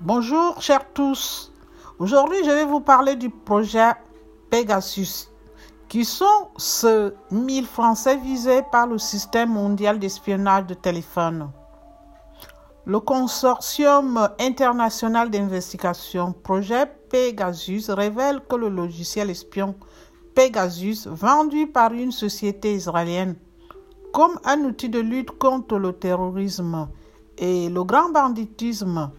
Bonjour chers tous. Aujourd'hui, je vais vous parler du projet Pegasus, qui sont ceux 1000 Français visés par le système mondial d'espionnage de téléphone. Le consortium international d'investigation Projet Pegasus révèle que le logiciel espion Pegasus, vendu par une société israélienne comme un outil de lutte contre le terrorisme et le grand banditisme,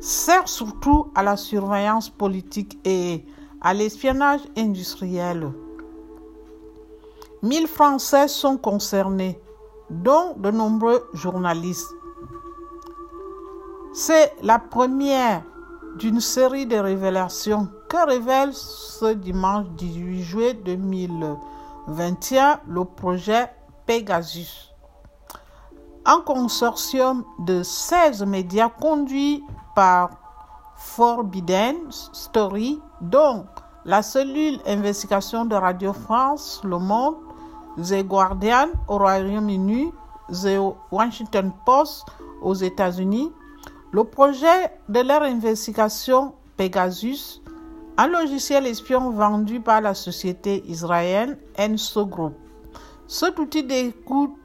sert surtout à la surveillance politique et à l'espionnage industriel. 1000 Français sont concernés, dont de nombreux journalistes. C'est la première d'une série de révélations que révèle ce dimanche 18 juillet 2021 le projet Pegasus. Consortium de 16 médias conduit par Forbidden Story, dont la cellule investigation de Radio France, Le Monde, The Guardian au Royaume-Uni, The Washington Post aux États-Unis, le projet de leur investigation Pegasus, un logiciel espion vendu par la société israélienne Enso Group. Cet outil d'écoute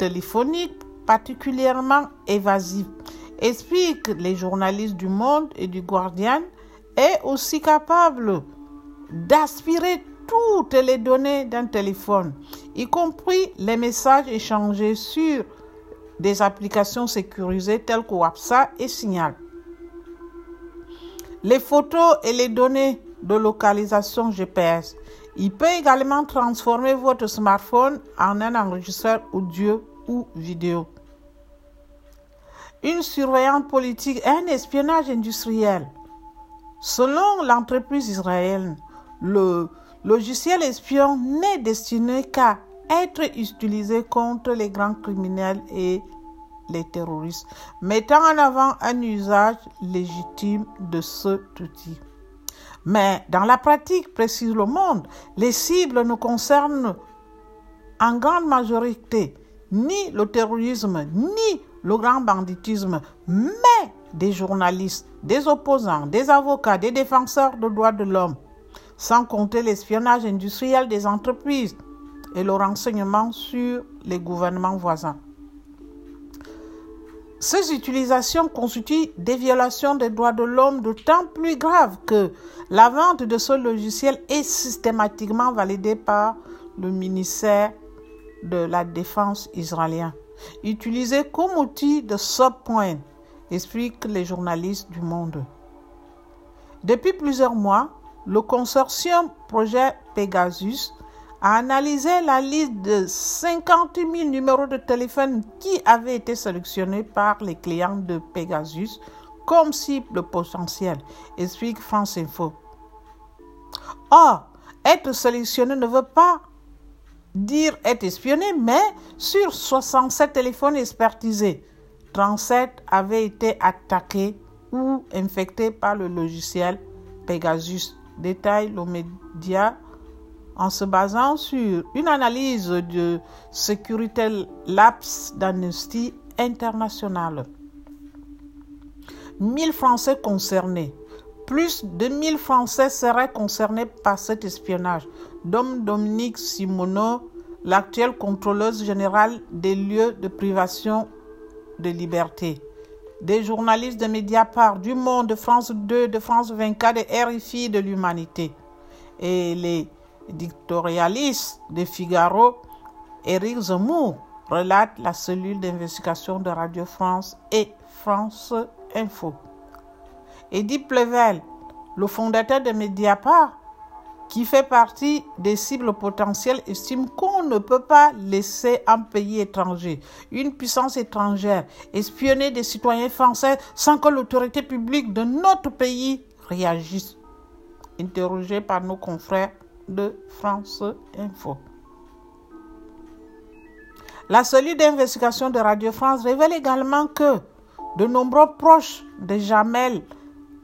téléphonique particulièrement évasif explique les journalistes du Monde et du Guardian est aussi capable d'aspirer toutes les données d'un téléphone, y compris les messages échangés sur des applications sécurisées telles que WhatsApp et Signal. Les photos et les données de localisation GPS. Il peut également transformer votre smartphone en un enregistreur audio vidéo. Une surveillance politique un espionnage industriel. Selon l'entreprise israélienne, le logiciel espion n'est destiné qu'à être utilisé contre les grands criminels et les terroristes, mettant en avant un usage légitime de cet outil. Mais dans la pratique, précise le monde, les cibles ne concernent en grande majorité ni le terrorisme, ni le grand banditisme, mais des journalistes, des opposants, des avocats, des défenseurs des droits de l'homme, sans compter l'espionnage industriel des entreprises et le renseignement sur les gouvernements voisins. Ces utilisations constituent des violations des droits de l'homme d'autant plus graves que la vente de ce logiciel est systématiquement validée par le ministère de la Défense israélien, utilisé comme outil de subpoint, expliquent les journalistes du monde. Depuis plusieurs mois, le consortium projet Pegasus a analysé la liste de 50 000 numéros de téléphone qui avaient été sélectionnés par les clients de Pegasus comme cible potentielle, explique France Info. Or, être sélectionné ne veut pas dire être espionné, mais sur 67 téléphones expertisés, 37 avaient été attaqués ou infectés par le logiciel Pegasus, détaille le média en se basant sur une analyse de Security Labs d'Amnesty International. 1000 Français concernés. Plus de 1000 Français seraient concernés par cet espionnage, dont Dominique Simoneau, l'actuelle contrôleuse générale des lieux de privation de liberté. Des journalistes de Mediapart, du Monde, de France 2, de France 24 et RFI de l'Humanité. Et les éditorialiste de Figaro, Éric Zemmour, relate la cellule d'investigation de Radio France et France Info. Edith Plevel, le fondateur de Mediapart, qui fait partie des cibles potentielles, estime qu'on ne peut pas laisser un pays étranger, une puissance étrangère, espionner des citoyens français sans que l'autorité publique de notre pays réagisse. Interrogé par nos confrères de France Info. La cellule d'investigation de Radio France révèle également que de nombreux proches de Jamel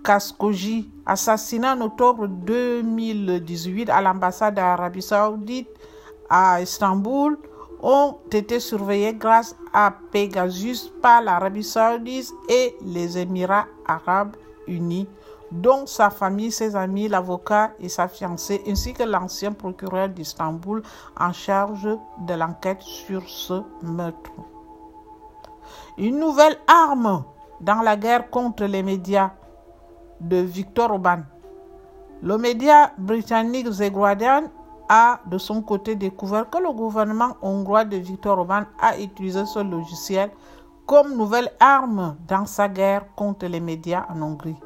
Kaskoji, assassiné en octobre 2018 à l'ambassade d'Arabie Saoudite à Istanbul, ont été surveillés grâce à Pegasus par l'Arabie saoudite et les Émirats arabes unis, dont sa famille, ses amis, l'avocat et sa fiancée, ainsi que l'ancien procureur d'Istanbul en charge de l'enquête sur ce meurtre. Une nouvelle arme dans la guerre contre les médias de Victor Orban. Le média britannique The Guardian a de son côté découvert que le gouvernement hongrois de Viktor Orban a utilisé ce logiciel comme nouvelle arme dans sa guerre contre les médias en Hongrie.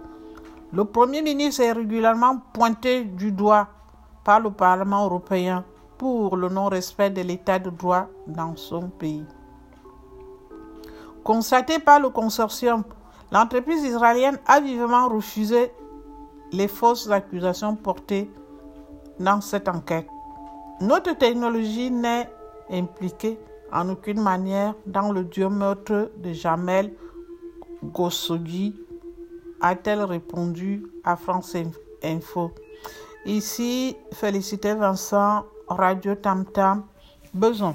Le Premier ministre est régulièrement pointé du doigt par le Parlement européen pour le non-respect de l'état de droit dans son pays. Constaté par le consortium, l'entreprise israélienne a vivement refusé les fausses accusations portées dans cette enquête. Notre technologie n'est impliquée en aucune manière dans le dur meurtre de Jamel Gossogui, a-t-elle répondu à France Info. Ici, félicité Vincent, Radio Tam Tam, besoin.